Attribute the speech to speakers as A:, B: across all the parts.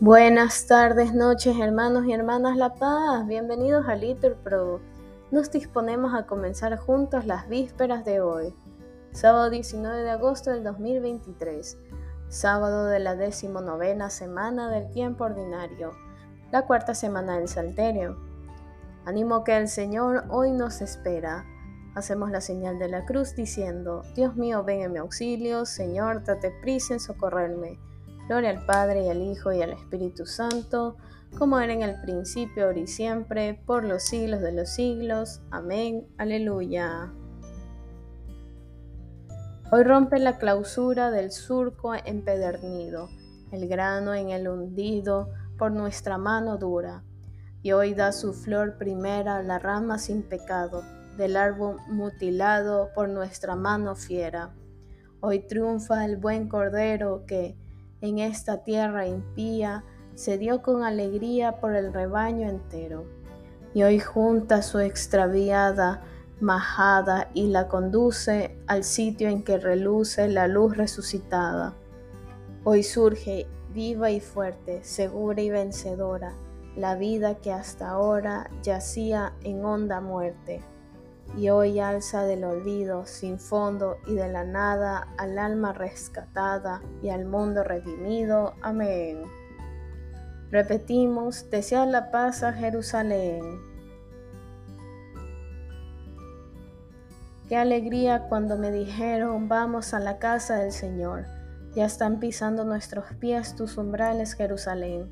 A: Buenas tardes, noches, hermanos y hermanas La Paz. Bienvenidos a Little Pro. Nos disponemos a comenzar juntos las vísperas de hoy, sábado 19 de agosto del 2023, sábado de la decimonovena semana del tiempo ordinario, la cuarta semana del Salterio. Animo que el Señor hoy nos espera. Hacemos la señal de la cruz diciendo, Dios mío, ven en mi auxilio, Señor, date prisa en socorrerme. Gloria al Padre y al Hijo y al Espíritu Santo, como era en el principio, ahora y siempre, por los siglos de los siglos. Amén. Aleluya. Hoy rompe la clausura del surco empedernido, el grano en el hundido por nuestra mano dura, y hoy da su flor primera la rama sin pecado del árbol mutilado por nuestra mano fiera. Hoy triunfa el buen cordero que, en esta tierra impía, se dio con alegría por el rebaño entero. Y hoy junta su extraviada majada y la conduce al sitio en que reluce la luz resucitada. Hoy surge viva y fuerte, segura y vencedora, la vida que hasta ahora yacía en honda muerte y hoy alza del olvido sin fondo y de la nada al alma rescatada y al mundo redimido. Amén. Repetimos, desea la paz a Jerusalén. Qué alegría cuando me dijeron, vamos a la casa del Señor. Ya están pisando nuestros pies tus umbrales, Jerusalén.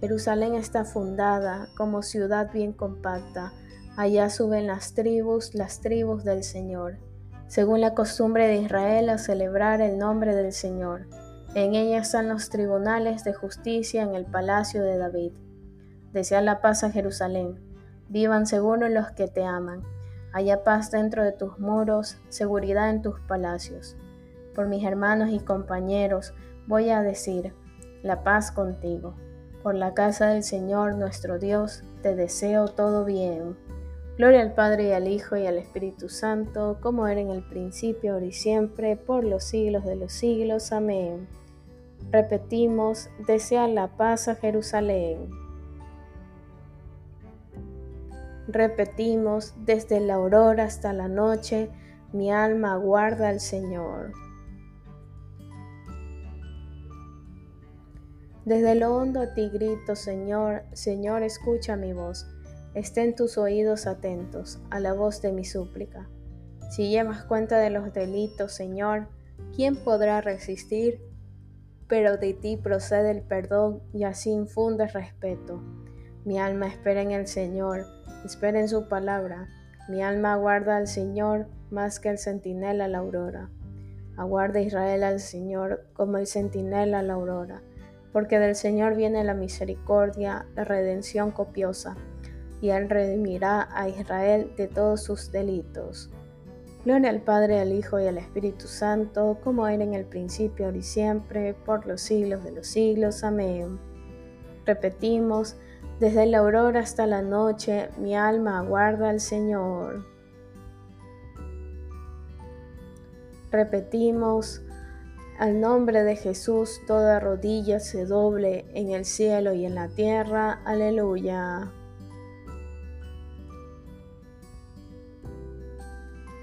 A: Jerusalén está fundada como ciudad bien compacta Allá suben las tribus, las tribus del Señor, según la costumbre de Israel a celebrar el nombre del Señor. En ella están los tribunales de justicia en el palacio de David. Desea la paz a Jerusalén. Vivan seguros los que te aman. Haya paz dentro de tus muros, seguridad en tus palacios. Por mis hermanos y compañeros voy a decir, la paz contigo. Por la casa del Señor nuestro Dios, te deseo todo bien. Gloria al Padre y al Hijo y al Espíritu Santo, como era en el principio, ahora y siempre, por los siglos de los siglos. Amén. Repetimos, desea la paz a Jerusalén. Repetimos, desde la aurora hasta la noche, mi alma aguarda al Señor. Desde lo hondo a ti grito, Señor, Señor, escucha mi voz. Estén tus oídos atentos a la voz de mi súplica. Si llevas cuenta de los delitos, Señor, ¿quién podrá resistir? Pero de ti procede el perdón y así infundes respeto. Mi alma espera en el Señor, espera en su palabra. Mi alma aguarda al Señor más que el centinela a la aurora. Aguarda Israel al Señor como el centinela a la aurora, porque del Señor viene la misericordia, la redención copiosa y Él redimirá a Israel de todos sus delitos. Gloria al Padre, al Hijo y al Espíritu Santo, como era en el principio, ahora y siempre, por los siglos de los siglos. Amén. Repetimos, desde la aurora hasta la noche, mi alma aguarda al Señor. Repetimos, al nombre de Jesús toda rodilla se doble en el cielo y en la tierra. Aleluya.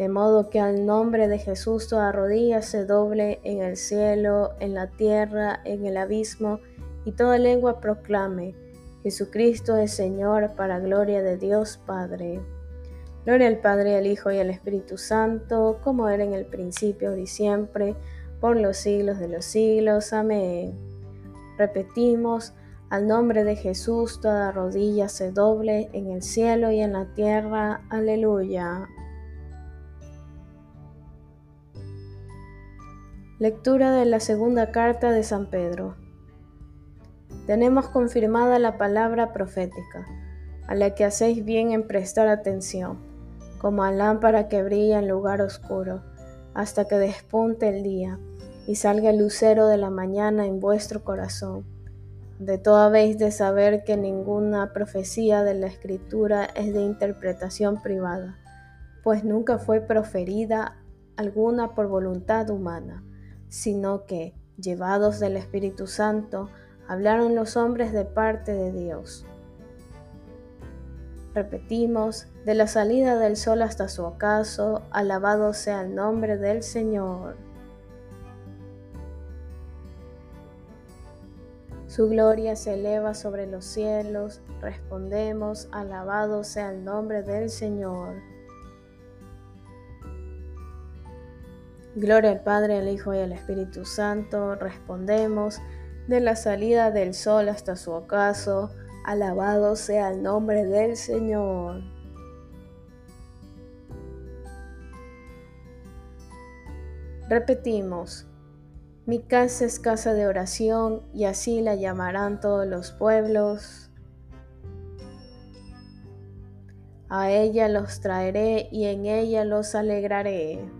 A: de modo que al nombre de Jesús toda rodilla se doble en el cielo, en la tierra, en el abismo, y toda lengua proclame, Jesucristo es Señor para gloria de Dios Padre. Gloria al Padre, al Hijo y al Espíritu Santo, como era en el principio y siempre, por los siglos de los siglos. Amén. Repetimos, al nombre de Jesús toda rodilla se doble en el cielo y en la tierra. Aleluya. Lectura de la segunda carta de San Pedro. tenemos confirmada la palabra profética, a la que hacéis bien en prestar atención, como a lámpara que brilla en lugar oscuro, hasta que despunte el día y salga el lucero de la mañana en vuestro corazón. De todo habéis de saber que ninguna profecía de la Escritura es de interpretación privada, pues nunca fue proferida alguna por voluntad humana, sino que, llevados del Espíritu Santo, hablaron los hombres de parte de Dios. Repetimos, de la salida del sol hasta su ocaso, alabado sea el nombre del Señor. Su gloria se eleva sobre los cielos, respondemos, alabado sea el nombre del Señor. Gloria al Padre, al Hijo y al Espíritu Santo, respondemos, de la salida del sol hasta su ocaso, alabado sea el nombre del Señor. Repetimos, mi casa es casa de oración y así la llamarán todos los pueblos. A ella los traeré y en ella los alegraré.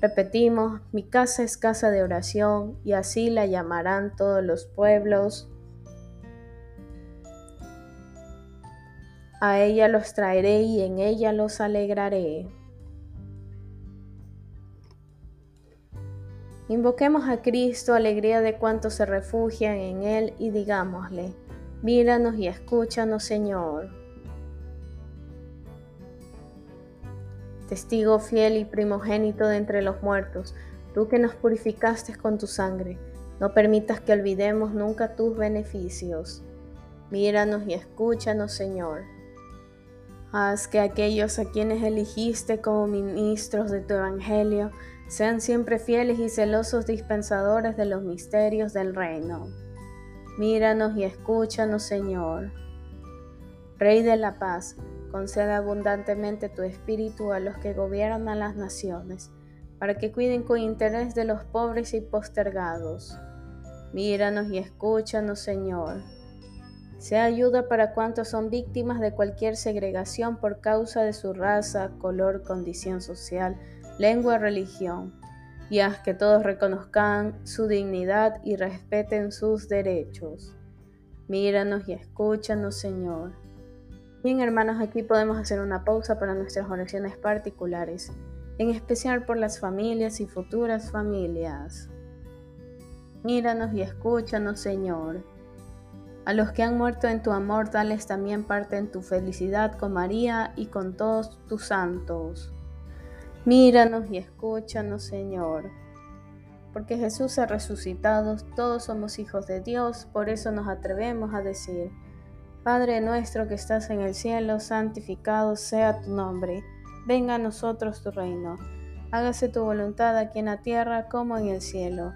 A: Repetimos, mi casa es casa de oración, y así la llamarán todos los pueblos. A ella los traeré y en ella los alegraré. Invoquemos a Cristo, alegría de cuantos se refugian en Él, y digámosle, míranos y escúchanos, Señor. Testigo fiel y primogénito de entre los muertos, tú que nos purificaste con tu sangre, no permitas que olvidemos nunca tus beneficios. Míranos y escúchanos, Señor. Haz que aquellos a quienes eligiste como ministros de tu Evangelio sean siempre fieles y celosos dispensadores de los misterios del reino. Míranos y escúchanos, Señor. Rey de la paz, concede abundantemente tu espíritu a los que gobiernan las naciones, para que cuiden con interés de los pobres y postergados. Míranos y escúchanos, Señor. Sea ayuda para cuantos son víctimas de cualquier segregación por causa de su raza, color, condición social, lengua, religión, y haz que todos reconozcan su dignidad y respeten sus derechos. Míranos y escúchanos, Señor. Bien, hermanos, aquí podemos hacer una pausa para nuestras oraciones particulares, en especial por las familias y futuras familias. Míranos y escúchanos, Señor. A los que han muerto en tu amor, dales también parte en tu felicidad con María y con todos tus santos. Míranos y escúchanos, Señor. Porque Jesús ha resucitado, todos somos hijos de Dios, por eso nos atrevemos a decir, Padre nuestro que estás en el cielo, santificado sea tu nombre, venga a nosotros tu reino, hágase tu voluntad aquí en la tierra como en el cielo.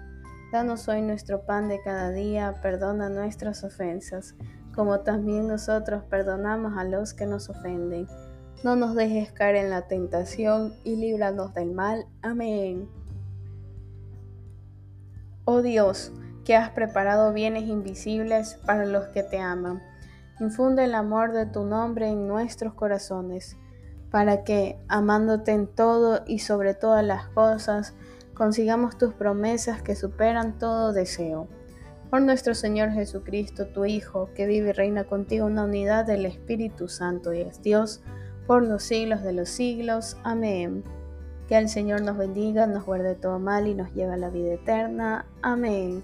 A: Danos hoy nuestro pan de cada día, perdona nuestras ofensas, como también nosotros perdonamos a los que nos ofenden no nos dejes caer en la tentación y líbranos del mal. Amén. Oh Dios, que has preparado bienes invisibles para los que te aman, infunde el amor de tu nombre en nuestros corazones, para que, amándote en todo y sobre todas las cosas, consigamos tus promesas que superan todo deseo. por nuestro Señor Jesucristo, tu Hijo, que vive y reina contigo en la unidad del Espíritu Santo y es Dios, por los siglos de los siglos. Amén. Que el Señor nos bendiga, nos guarde todo mal y nos lleve a la vida eterna. Amén.